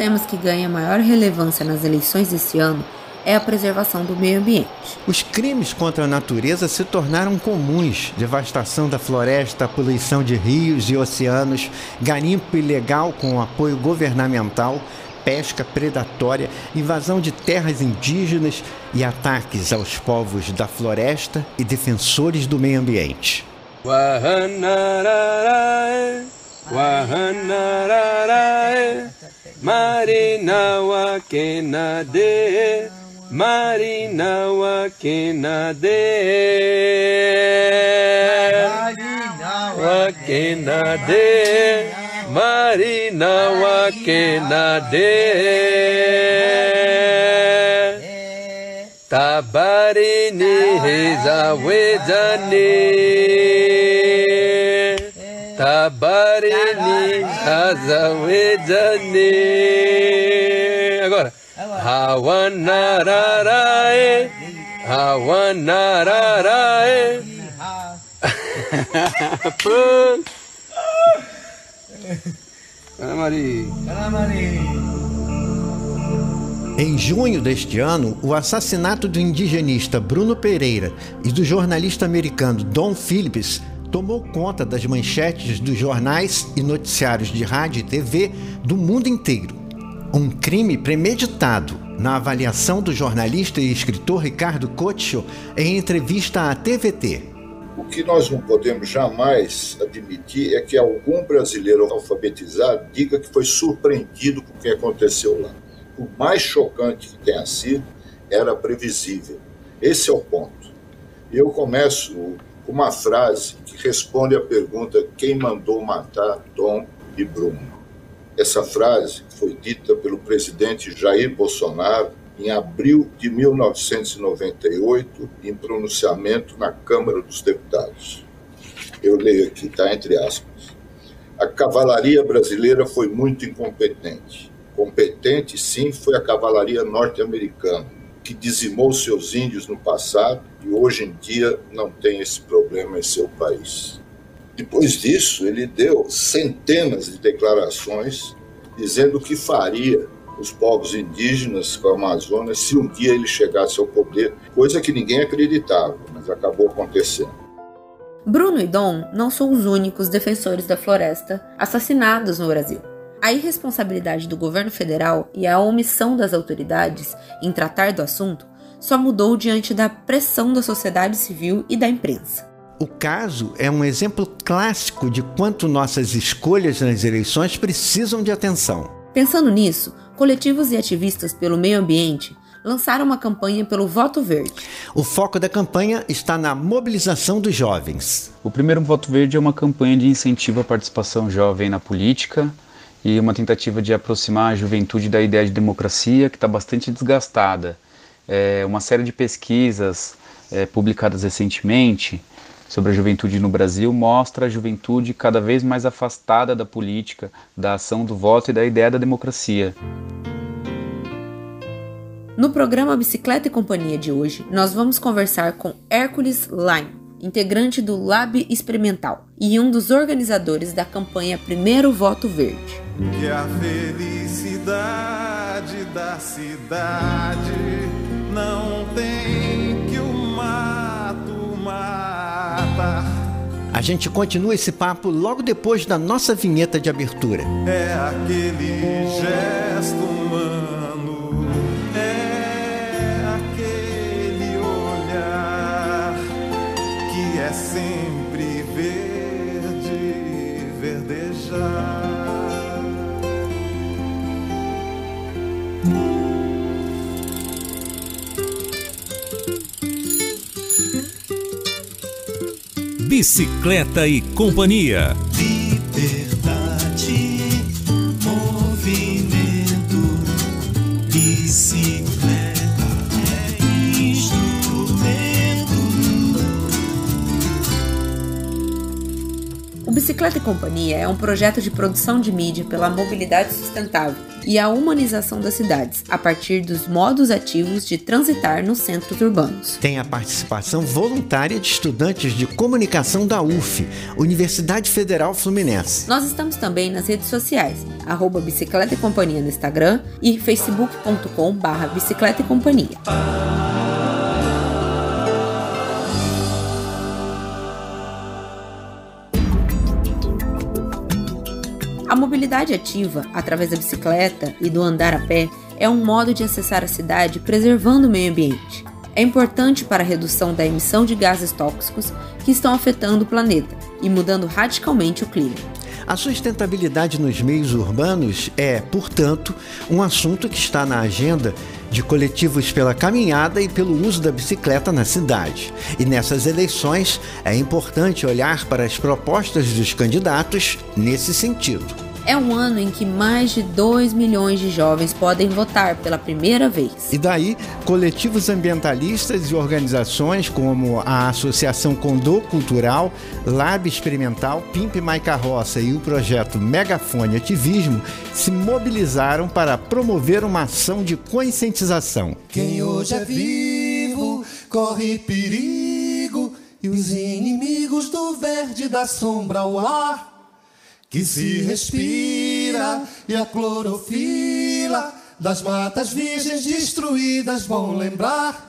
temas que ganham maior relevância nas eleições deste ano é a preservação do meio ambiente. Os crimes contra a natureza se tornaram comuns: devastação da floresta, poluição de rios e oceanos, garimpo ilegal com apoio governamental, pesca predatória, invasão de terras indígenas e ataques aos povos da floresta e defensores do meio ambiente. Marina Marina Wakenade Wakenade Marina Wakenade Tabarini Hezawedani Tabarini Hazawedani Agora. Hawanarae, Hawanarae. Em junho deste ano, o assassinato do indigenista Bruno Pereira e do jornalista americano Don Phillips tomou conta das manchetes dos jornais e noticiários de rádio e TV do mundo inteiro. Um crime premeditado, na avaliação do jornalista e escritor Ricardo Cocho em entrevista à TVT. O que nós não podemos jamais admitir é que algum brasileiro alfabetizado diga que foi surpreendido com o que aconteceu lá. Por mais chocante que tenha sido, era previsível. Esse é o ponto. Eu começo com uma frase que responde à pergunta: quem mandou matar Tom e Bruno? Essa frase foi dita pelo presidente Jair Bolsonaro em abril de 1998, em pronunciamento na Câmara dos Deputados. Eu leio aqui, está entre aspas. A cavalaria brasileira foi muito incompetente. Competente, sim, foi a cavalaria norte-americana, que dizimou seus índios no passado e hoje em dia não tem esse problema em seu país. Depois disso, ele deu centenas de declarações dizendo o que faria os povos indígenas com a Amazônia se um dia ele chegasse ao poder, coisa que ninguém acreditava, mas acabou acontecendo. Bruno e Dom não são os únicos defensores da floresta assassinados no Brasil. A irresponsabilidade do governo federal e a omissão das autoridades em tratar do assunto só mudou diante da pressão da sociedade civil e da imprensa. O caso é um exemplo clássico de quanto nossas escolhas nas eleições precisam de atenção. Pensando nisso, coletivos e ativistas pelo meio ambiente lançaram uma campanha pelo voto verde. O foco da campanha está na mobilização dos jovens. O primeiro voto verde é uma campanha de incentivo à participação jovem na política e uma tentativa de aproximar a juventude da ideia de democracia que está bastante desgastada. É, uma série de pesquisas é, publicadas recentemente sobre a juventude no Brasil mostra a juventude cada vez mais afastada da política, da ação do voto e da ideia da democracia. No programa Bicicleta e Companhia de hoje, nós vamos conversar com Hércules Line, integrante do Lab Experimental e um dos organizadores da campanha Primeiro Voto Verde. Que a felicidade da cidade não tem que o mato mata. A gente continua esse papo logo depois da nossa vinheta de abertura. É aquele gesto Bicicleta e Companhia. Liberdade, movimento, bicicleta é instrumento. O Bicicleta e Companhia é um projeto de produção de mídia pela mobilidade sustentável e a humanização das cidades, a partir dos modos ativos de transitar nos centros urbanos. Tem a participação voluntária de estudantes de comunicação da UF, Universidade Federal Fluminense. Nós estamos também nas redes sociais, arroba Bicicleta e Companhia no Instagram e facebook.com barra Bicicleta e Companhia. A mobilidade ativa, através da bicicleta e do andar a pé, é um modo de acessar a cidade preservando o meio ambiente. É importante para a redução da emissão de gases tóxicos que estão afetando o planeta e mudando radicalmente o clima. A sustentabilidade nos meios urbanos é, portanto, um assunto que está na agenda de coletivos pela caminhada e pelo uso da bicicleta na cidade. E nessas eleições é importante olhar para as propostas dos candidatos nesse sentido. É um ano em que mais de 2 milhões de jovens podem votar pela primeira vez. E daí, coletivos ambientalistas e organizações como a Associação Condô Cultural, Lab Experimental, Pimp My Carroça e o projeto Megafone Ativismo se mobilizaram para promover uma ação de conscientização. Quem hoje é vivo corre perigo e os inimigos do verde da sombra ao ar que se respira e a clorofila das matas virgens destruídas vão lembrar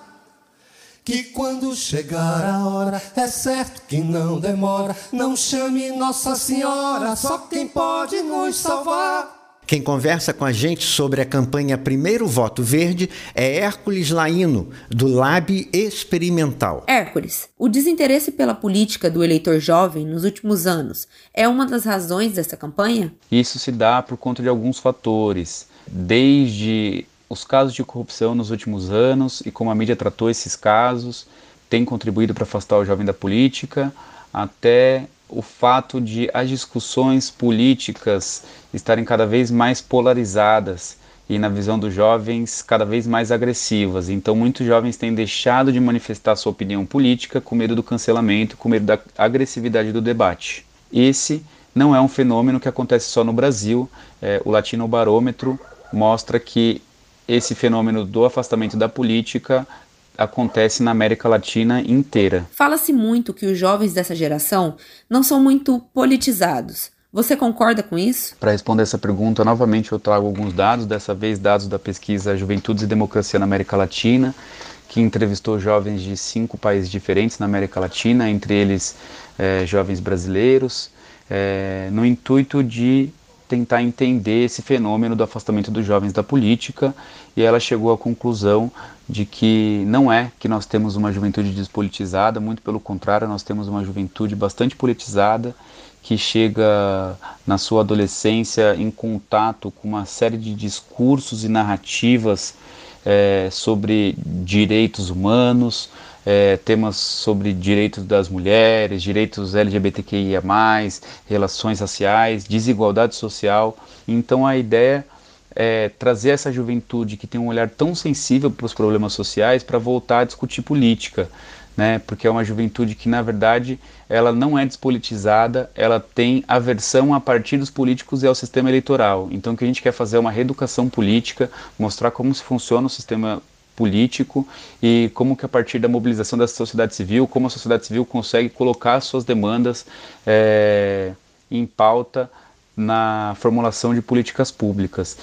que quando chegar a hora é certo que não demora. Não chame Nossa Senhora só quem pode nos salvar quem conversa com a gente sobre a campanha Primeiro Voto Verde é Hércules Laino, do Lab Experimental. Hércules, o desinteresse pela política do eleitor jovem nos últimos anos é uma das razões dessa campanha? Isso se dá por conta de alguns fatores, desde os casos de corrupção nos últimos anos e como a mídia tratou esses casos, tem contribuído para afastar o jovem da política, até o fato de as discussões políticas estarem cada vez mais polarizadas e, na visão dos jovens, cada vez mais agressivas. Então, muitos jovens têm deixado de manifestar sua opinião política com medo do cancelamento, com medo da agressividade do debate. Esse não é um fenômeno que acontece só no Brasil. É, o Latino Barômetro mostra que esse fenômeno do afastamento da política acontece na América Latina inteira. Fala-se muito que os jovens dessa geração não são muito politizados. Você concorda com isso? Para responder essa pergunta, novamente eu trago alguns dados, dessa vez dados da pesquisa Juventudes e Democracia na América Latina, que entrevistou jovens de cinco países diferentes na América Latina, entre eles é, jovens brasileiros, é, no intuito de tentar entender esse fenômeno do afastamento dos jovens da política e ela chegou à conclusão de que não é que nós temos uma juventude despolitizada, muito pelo contrário, nós temos uma juventude bastante politizada que chega na sua adolescência em contato com uma série de discursos e narrativas é, sobre direitos humanos, é, temas sobre direitos das mulheres, direitos LGBTQIA, relações raciais, desigualdade social. Então a ideia é trazer essa juventude que tem um olhar tão sensível para os problemas sociais para voltar a discutir política. Né, porque é uma juventude que, na verdade, ela não é despolitizada, ela tem aversão a partidos políticos e ao sistema eleitoral. Então, o que a gente quer fazer é uma reeducação política, mostrar como se funciona o sistema político e como que a partir da mobilização da sociedade civil, como a sociedade civil consegue colocar suas demandas é, em pauta na formulação de políticas públicas.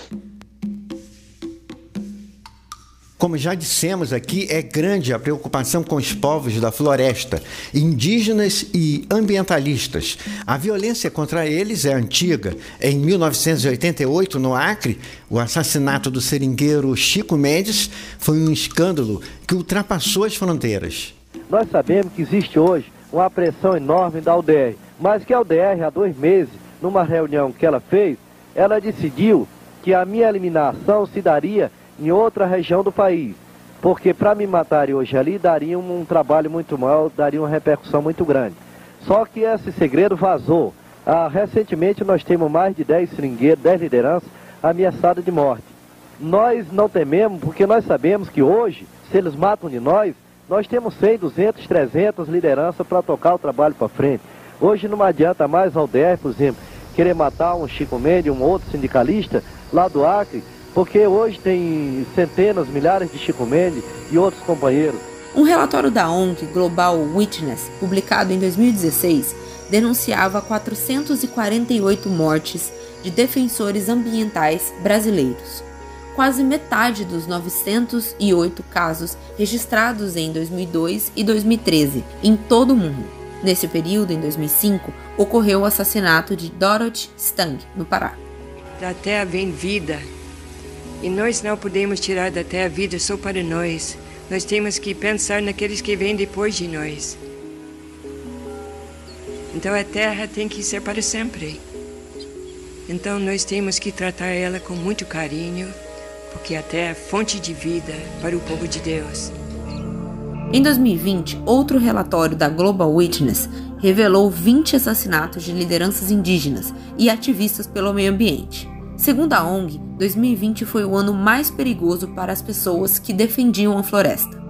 Como já dissemos aqui, é grande a preocupação com os povos da floresta, indígenas e ambientalistas. A violência contra eles é antiga. Em 1988, no Acre, o assassinato do seringueiro Chico Mendes foi um escândalo que ultrapassou as fronteiras. Nós sabemos que existe hoje uma pressão enorme da UDR, mas que a UDR, há dois meses, numa reunião que ela fez, ela decidiu que a minha eliminação se daria em outra região do país. Porque para me matarem hoje ali daria um, um trabalho muito mal, daria uma repercussão muito grande. Só que esse segredo vazou. Ah, recentemente nós temos mais de 10 seringueiros, 10 lideranças ameaçadas de morte. Nós não tememos porque nós sabemos que hoje, se eles matam de nós, nós temos 100, 200, 300 lideranças para tocar o trabalho para frente. Hoje não adianta mais ao DR, por exemplo, querer matar um Chico Mendes, um outro sindicalista lá do Acre, porque hoje tem centenas, milhares de Chico Mendes e outros companheiros. Um relatório da ONG Global Witness, publicado em 2016, denunciava 448 mortes de defensores ambientais brasileiros. Quase metade dos 908 casos registrados em 2002 e 2013 em todo o mundo. Nesse período, em 2005, ocorreu o assassinato de Dorothy Stang, no Pará. Da terra vem vida, e nós não podemos tirar da terra vida só para nós. Nós temos que pensar naqueles que vêm depois de nós. Então a terra tem que ser para sempre. Então nós temos que tratar ela com muito carinho, porque a terra é fonte de vida para o povo de Deus. Em 2020, outro relatório da Global Witness revelou 20 assassinatos de lideranças indígenas e ativistas pelo meio ambiente. Segundo a ONG, 2020 foi o ano mais perigoso para as pessoas que defendiam a floresta.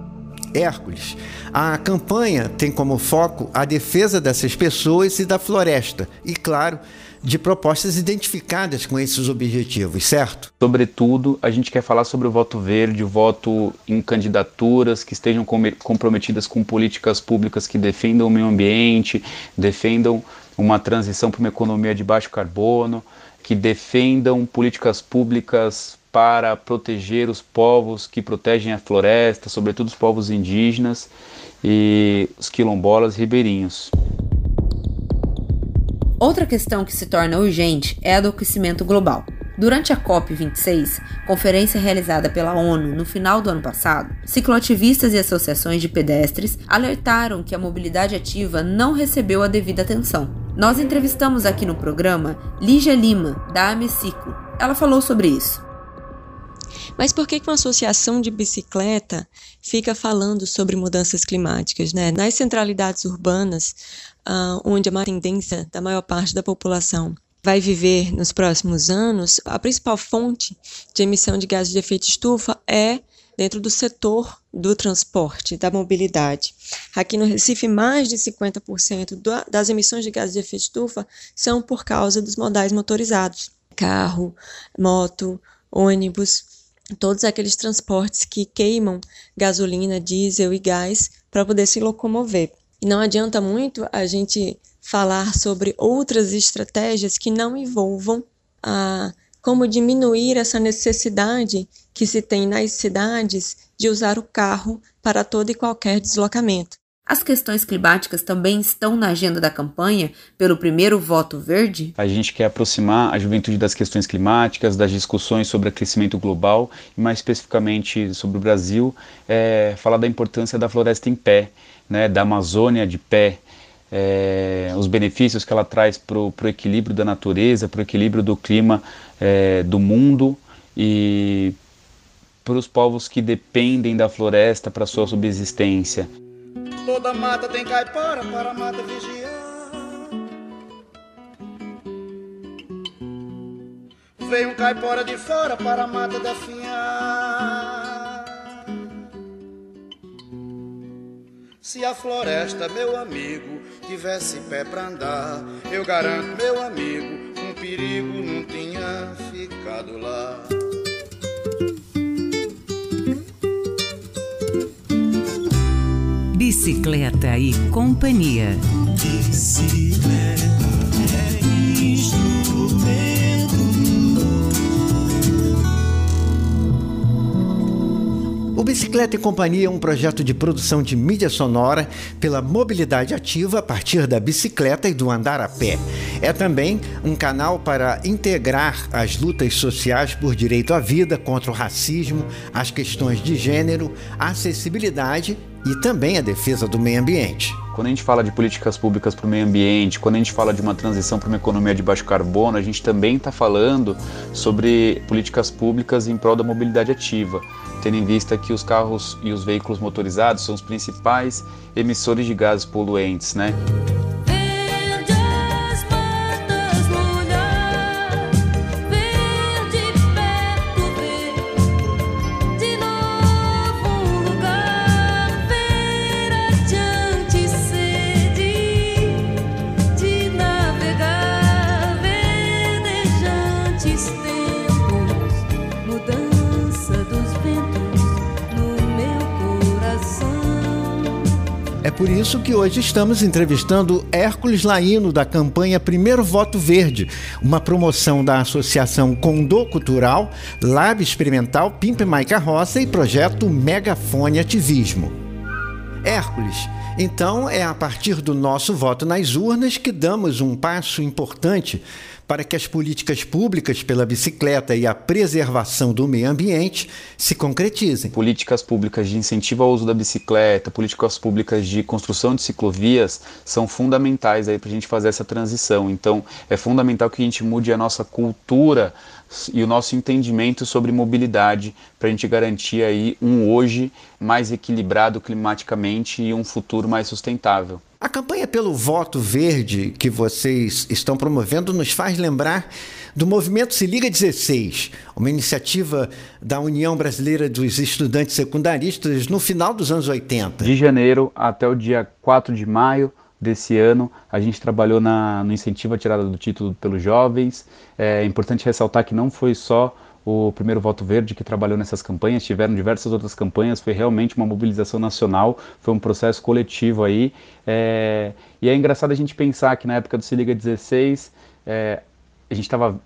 Hércules. A campanha tem como foco a defesa dessas pessoas e da floresta, e, claro, de propostas identificadas com esses objetivos, certo? Sobretudo, a gente quer falar sobre o voto verde, o voto em candidaturas que estejam comprometidas com políticas públicas que defendam o meio ambiente, defendam uma transição para uma economia de baixo carbono, que defendam políticas públicas para proteger os povos que protegem a floresta, sobretudo os povos indígenas e os quilombolas ribeirinhos. Outra questão que se torna urgente é a do aquecimento global. Durante a COP26, conferência realizada pela ONU no final do ano passado, cicloativistas e associações de pedestres alertaram que a mobilidade ativa não recebeu a devida atenção. Nós entrevistamos aqui no programa Lígia Lima, da Ameciclo. Ela falou sobre isso. Mas por que uma associação de bicicleta fica falando sobre mudanças climáticas? Né? Nas centralidades urbanas, uh, onde a tendência da maior parte da população vai viver nos próximos anos, a principal fonte de emissão de gases de efeito estufa é dentro do setor do transporte, da mobilidade. Aqui no Recife, mais de 50% das emissões de gases de efeito estufa são por causa dos modais motorizados: carro, moto, ônibus, todos aqueles transportes que queimam gasolina, diesel e gás para poder se locomover. E não adianta muito a gente falar sobre outras estratégias que não envolvam a como diminuir essa necessidade que se tem nas cidades de usar o carro para todo e qualquer deslocamento. As questões climáticas também estão na agenda da campanha pelo primeiro voto verde? A gente quer aproximar a juventude das questões climáticas, das discussões sobre aquecimento global e, mais especificamente, sobre o Brasil, é, falar da importância da floresta em pé, né, da Amazônia de pé, é, os benefícios que ela traz para o equilíbrio da natureza, para o equilíbrio do clima é, do mundo e para os povos que dependem da floresta para sua subsistência. Toda mata tem caipora para a mata vigiar. Veio um caipora de fora para a mata definhar. Se a floresta, meu amigo, tivesse pé pra andar, eu garanto, meu amigo, um perigo não tinha ficado lá. Bicicleta e companhia. Bicicleta Bicicleta e Companhia é um projeto de produção de mídia sonora pela mobilidade ativa a partir da bicicleta e do andar a pé. É também um canal para integrar as lutas sociais por direito à vida, contra o racismo, as questões de gênero, acessibilidade e também a defesa do meio ambiente. Quando a gente fala de políticas públicas para o meio ambiente, quando a gente fala de uma transição para uma economia de baixo carbono, a gente também está falando sobre políticas públicas em prol da mobilidade ativa, tendo em vista que os carros e os veículos motorizados são os principais emissores de gases poluentes, né? Isso que hoje estamos entrevistando Hércules Laino, da campanha Primeiro Voto Verde, uma promoção da Associação Condô Cultural, Lab Experimental Pimpe Maica Roça e projeto Megafone Ativismo. Hércules, então é a partir do nosso voto nas urnas que damos um passo importante para que as políticas públicas pela bicicleta e a preservação do meio ambiente se concretizem. Políticas públicas de incentivo ao uso da bicicleta, políticas públicas de construção de ciclovias são fundamentais para a gente fazer essa transição. Então, é fundamental que a gente mude a nossa cultura e o nosso entendimento sobre mobilidade para a gente garantir aí um hoje mais equilibrado climaticamente e um futuro mais sustentável. A campanha pelo voto verde que vocês estão promovendo nos faz lembrar do movimento Se Liga 16, uma iniciativa da União Brasileira dos Estudantes Secundaristas no final dos anos 80. De janeiro até o dia 4 de maio desse ano, a gente trabalhou na, no incentivo à tirada do título pelos jovens. É importante ressaltar que não foi só o primeiro Voto Verde que trabalhou nessas campanhas, tiveram diversas outras campanhas, foi realmente uma mobilização nacional, foi um processo coletivo aí. É, e é engraçado a gente pensar que na época do Se Liga 16, é, a gente estava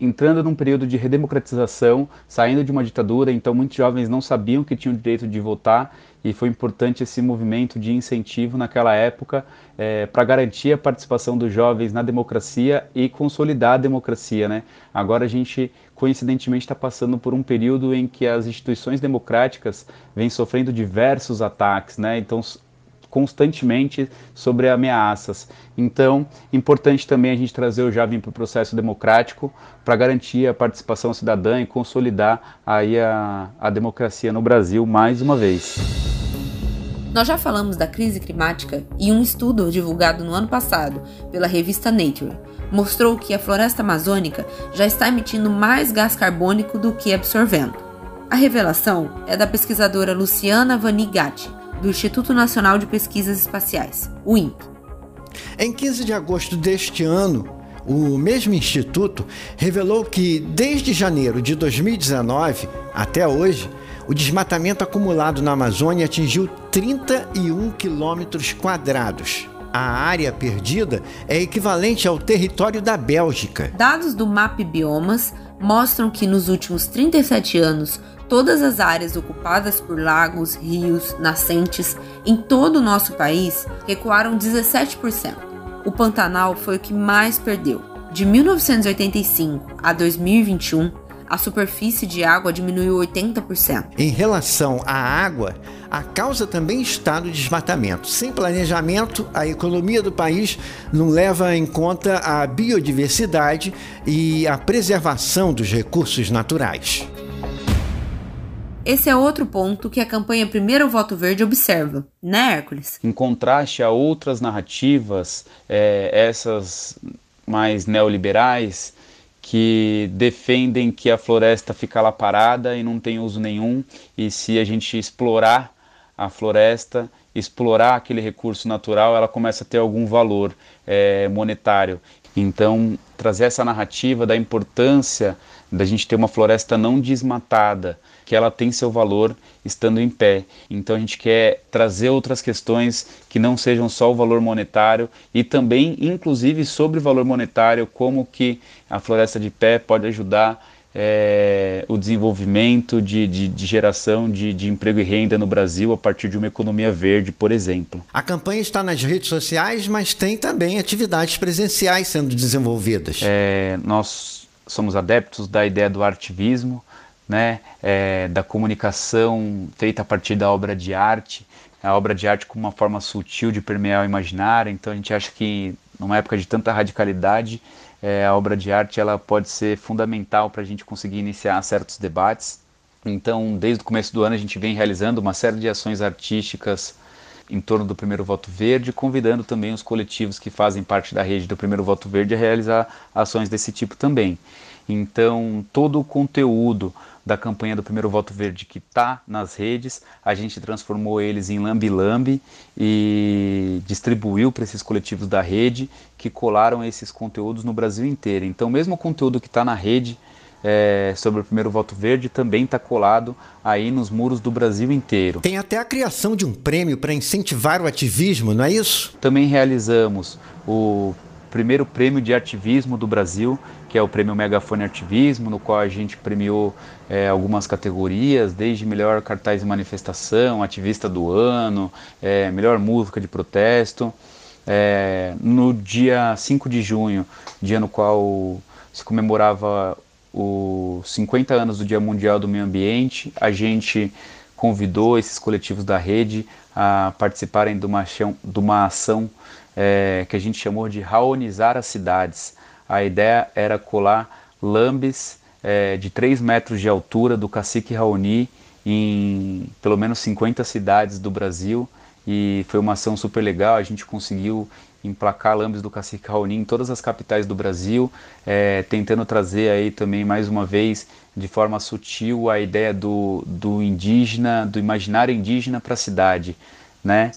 entrando num período de redemocratização, saindo de uma ditadura, então muitos jovens não sabiam que tinham o direito de votar e foi importante esse movimento de incentivo naquela época é, para garantir a participação dos jovens na democracia e consolidar a democracia. Né? Agora a gente, coincidentemente, está passando por um período em que as instituições democráticas vêm sofrendo diversos ataques, né? então constantemente sobre ameaças. Então, importante também a gente trazer o jovem para o processo democrático para garantir a participação cidadã e consolidar aí a, a democracia no Brasil mais uma vez. Nós já falamos da crise climática e um estudo divulgado no ano passado pela revista Nature mostrou que a floresta amazônica já está emitindo mais gás carbônico do que absorvendo. A revelação é da pesquisadora Luciana Vanigatti, do Instituto Nacional de Pesquisas Espaciais, o INPE. Em 15 de agosto deste ano, o mesmo instituto revelou que desde janeiro de 2019 até hoje, o desmatamento acumulado na Amazônia atingiu 31 quilômetros quadrados. A área perdida é equivalente ao território da Bélgica. Dados do MAP Biomas mostram que nos últimos 37 anos, todas as áreas ocupadas por lagos, rios, nascentes em todo o nosso país recuaram 17%. O Pantanal foi o que mais perdeu. De 1985 a 2021, a superfície de água diminuiu 80%. Em relação à água, a causa também está no desmatamento. Sem planejamento, a economia do país não leva em conta a biodiversidade e a preservação dos recursos naturais. Esse é outro ponto que a campanha Primeiro Voto Verde observa, né, Hércules? Em contraste a outras narrativas, é, essas mais neoliberais, que defendem que a floresta fica lá parada e não tem uso nenhum, e se a gente explorar a floresta, explorar aquele recurso natural, ela começa a ter algum valor é, monetário. Então, trazer essa narrativa da importância da gente ter uma floresta não desmatada, que ela tem seu valor estando em pé. Então a gente quer trazer outras questões que não sejam só o valor monetário e também, inclusive, sobre o valor monetário, como que a floresta de pé pode ajudar é, o desenvolvimento de, de, de geração de, de, emprego e renda no Brasil a partir de uma economia verde, por exemplo. A campanha está nas redes sociais, mas tem também atividades presenciais sendo desenvolvidas. É, nós somos adeptos da ideia do artivismo, né, é, da comunicação feita a partir da obra de arte, a obra de arte como uma forma sutil de permear o imaginário. Então a gente acha que numa época de tanta radicalidade, é, a obra de arte ela pode ser fundamental para a gente conseguir iniciar certos debates. Então, desde o começo do ano, a gente vem realizando uma série de ações artísticas em torno do Primeiro Voto Verde, convidando também os coletivos que fazem parte da rede do Primeiro Voto Verde a realizar ações desse tipo também. Então, todo o conteúdo da campanha do Primeiro Voto Verde que está nas redes, a gente transformou eles em lambi-lambi e distribuiu para esses coletivos da rede que colaram esses conteúdos no Brasil inteiro. Então, mesmo o conteúdo que está na rede é, sobre o primeiro voto verde também está colado aí nos muros do Brasil inteiro. Tem até a criação de um prêmio para incentivar o ativismo, não é isso? Também realizamos o primeiro prêmio de ativismo do Brasil, que é o prêmio Megafone Ativismo, no qual a gente premiou é, algumas categorias, desde melhor cartaz de manifestação, ativista do ano, é, melhor música de protesto. É, no dia 5 de junho, dia no qual se comemorava os 50 anos do Dia Mundial do Meio Ambiente, a gente convidou esses coletivos da rede a participarem de uma, de uma ação é, que a gente chamou de raonizar as cidades. A ideia era colar lambes é, de 3 metros de altura do cacique Raoni em pelo menos 50 cidades do Brasil e foi uma ação super legal. A gente conseguiu emplacar lambes do cacique Raoni em todas as capitais do Brasil, é, tentando trazer aí também mais uma vez de forma sutil a ideia do, do indígena, do imaginário indígena para a cidade, né?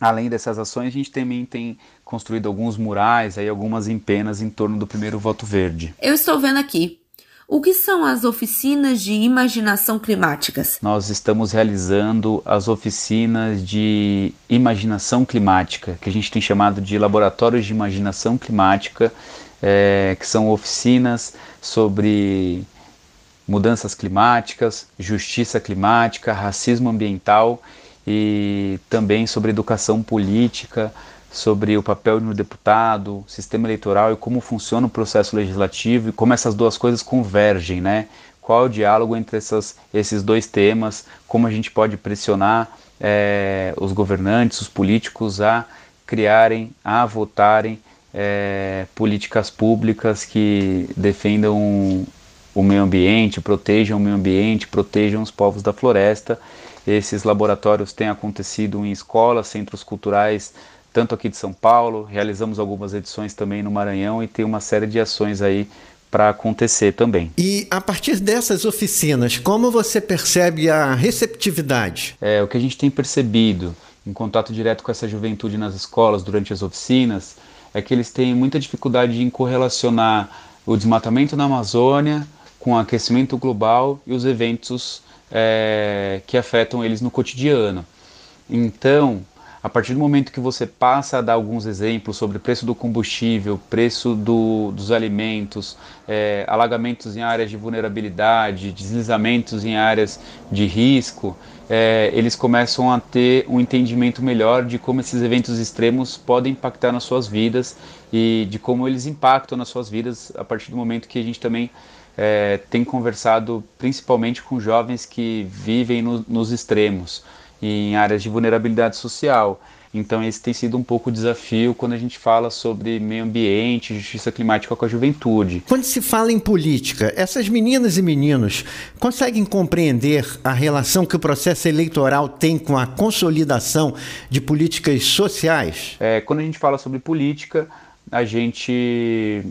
Além dessas ações, a gente também tem construído alguns murais, aí algumas empenas em torno do primeiro voto verde. Eu estou vendo aqui. O que são as oficinas de imaginação climáticas? Nós estamos realizando as oficinas de imaginação climática, que a gente tem chamado de laboratórios de imaginação climática, é, que são oficinas sobre mudanças climáticas, justiça climática, racismo ambiental e também sobre educação política, sobre o papel um deputado, sistema eleitoral e como funciona o processo legislativo e como essas duas coisas convergem, né? Qual é o diálogo entre essas, esses dois temas, como a gente pode pressionar é, os governantes, os políticos a criarem, a votarem é, políticas públicas que defendam o meio ambiente, protejam o meio ambiente, protejam os povos da floresta esses laboratórios têm acontecido em escolas, centros culturais, tanto aqui de São Paulo, realizamos algumas edições também no Maranhão e tem uma série de ações aí para acontecer também. E a partir dessas oficinas, como você percebe a receptividade? É, o que a gente tem percebido em contato direto com essa juventude nas escolas durante as oficinas é que eles têm muita dificuldade em correlacionar o desmatamento na Amazônia com o aquecimento global e os eventos é, que afetam eles no cotidiano. Então, a partir do momento que você passa a dar alguns exemplos sobre preço do combustível, preço do, dos alimentos, é, alagamentos em áreas de vulnerabilidade, deslizamentos em áreas de risco, é, eles começam a ter um entendimento melhor de como esses eventos extremos podem impactar nas suas vidas e de como eles impactam nas suas vidas a partir do momento que a gente também é, tem conversado principalmente com jovens que vivem no, nos extremos, em áreas de vulnerabilidade social. Então, esse tem sido um pouco o desafio quando a gente fala sobre meio ambiente, justiça climática com a juventude. Quando se fala em política, essas meninas e meninos conseguem compreender a relação que o processo eleitoral tem com a consolidação de políticas sociais? É, quando a gente fala sobre política, a gente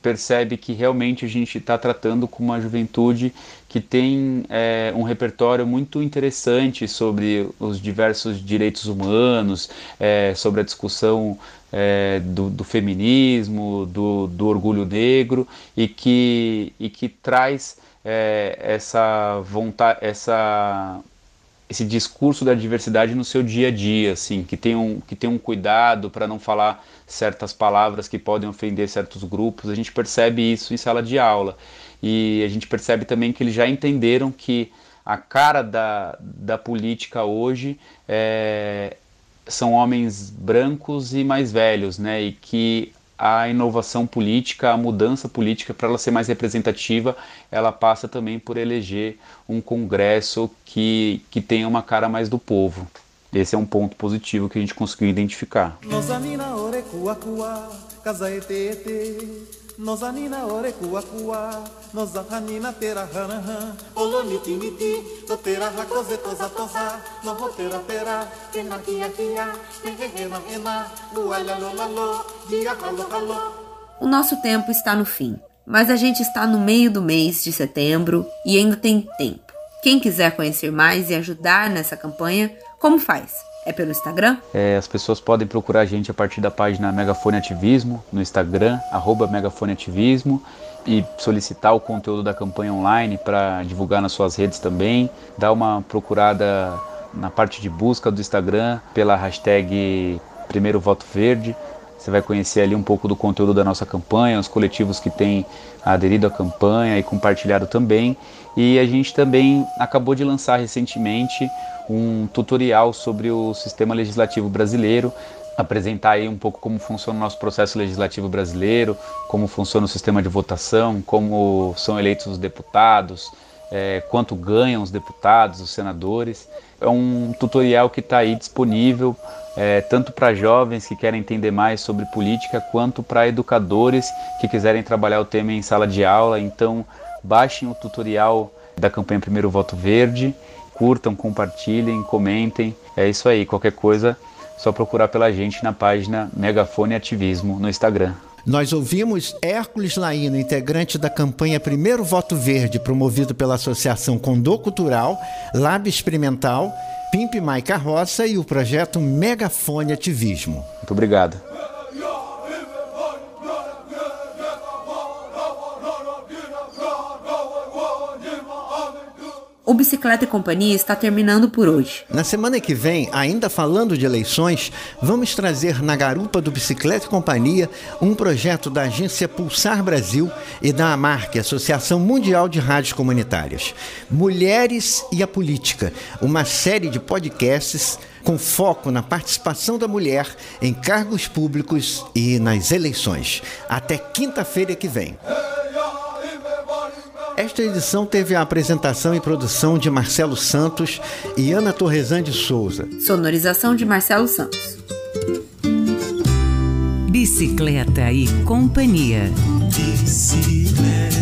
percebe que realmente a gente está tratando com uma juventude que tem é, um repertório muito interessante sobre os diversos direitos humanos, é, sobre a discussão é, do, do, feminismo, do, do, orgulho negro e que, e que traz é, essa vontade, essa esse discurso da diversidade no seu dia a dia, assim, que tem um, que tem um cuidado para não falar certas palavras que podem ofender certos grupos. A gente percebe isso em sala de aula. E a gente percebe também que eles já entenderam que a cara da, da política hoje é, são homens brancos e mais velhos, né? E que a inovação política, a mudança política, para ela ser mais representativa, ela passa também por eleger um Congresso que, que tenha uma cara mais do povo. Esse é um ponto positivo que a gente conseguiu identificar. Noza nina ore kua kua Noza hanina tera hana han Olo niti niti To tera hakose toza toza No ho tera tera Kena kia kia Hehe hena hena Luala lola lo Dia halo halo O nosso tempo está no fim, mas a gente está no meio do mês de setembro e ainda tem tempo. Quem quiser conhecer mais e ajudar nessa campanha, como faz? É pelo Instagram? É, as pessoas podem procurar a gente a partir da página Megafone Ativismo no Instagram, arroba Megafone Ativismo, e solicitar o conteúdo da campanha online para divulgar nas suas redes também. Dá uma procurada na parte de busca do Instagram pela hashtag Primeiro Voto Verde. Você vai conhecer ali um pouco do conteúdo da nossa campanha, os coletivos que têm aderido à campanha e compartilhado também. E a gente também acabou de lançar recentemente um tutorial sobre o sistema legislativo brasileiro, apresentar aí um pouco como funciona o nosso processo legislativo brasileiro, como funciona o sistema de votação, como são eleitos os deputados, é, quanto ganham os deputados, os senadores. É um tutorial que está aí disponível é, tanto para jovens que querem entender mais sobre política, quanto para educadores que quiserem trabalhar o tema em sala de aula. Então, baixem o tutorial da campanha Primeiro Voto Verde curtam, compartilhem, comentem. É isso aí. Qualquer coisa, só procurar pela gente na página Megafone Ativismo no Instagram. Nós ouvimos Hércules Laíno, integrante da campanha Primeiro Voto Verde, promovido pela Associação Condor Cultural, Lab Experimental, Pimp Mai Carroça e o projeto Megafone Ativismo. Muito obrigado. O Bicicleta e Companhia está terminando por hoje. Na semana que vem, ainda falando de eleições, vamos trazer na garupa do Bicicleta e Companhia um projeto da agência Pulsar Brasil e da AMARC, Associação Mundial de Rádios Comunitárias. Mulheres e a Política, uma série de podcasts com foco na participação da mulher em cargos públicos e nas eleições. Até quinta-feira que vem. Esta edição teve a apresentação e produção de Marcelo Santos e Ana Torresan de Souza. Sonorização de Marcelo Santos. Bicicleta e Companhia. Bicicleta.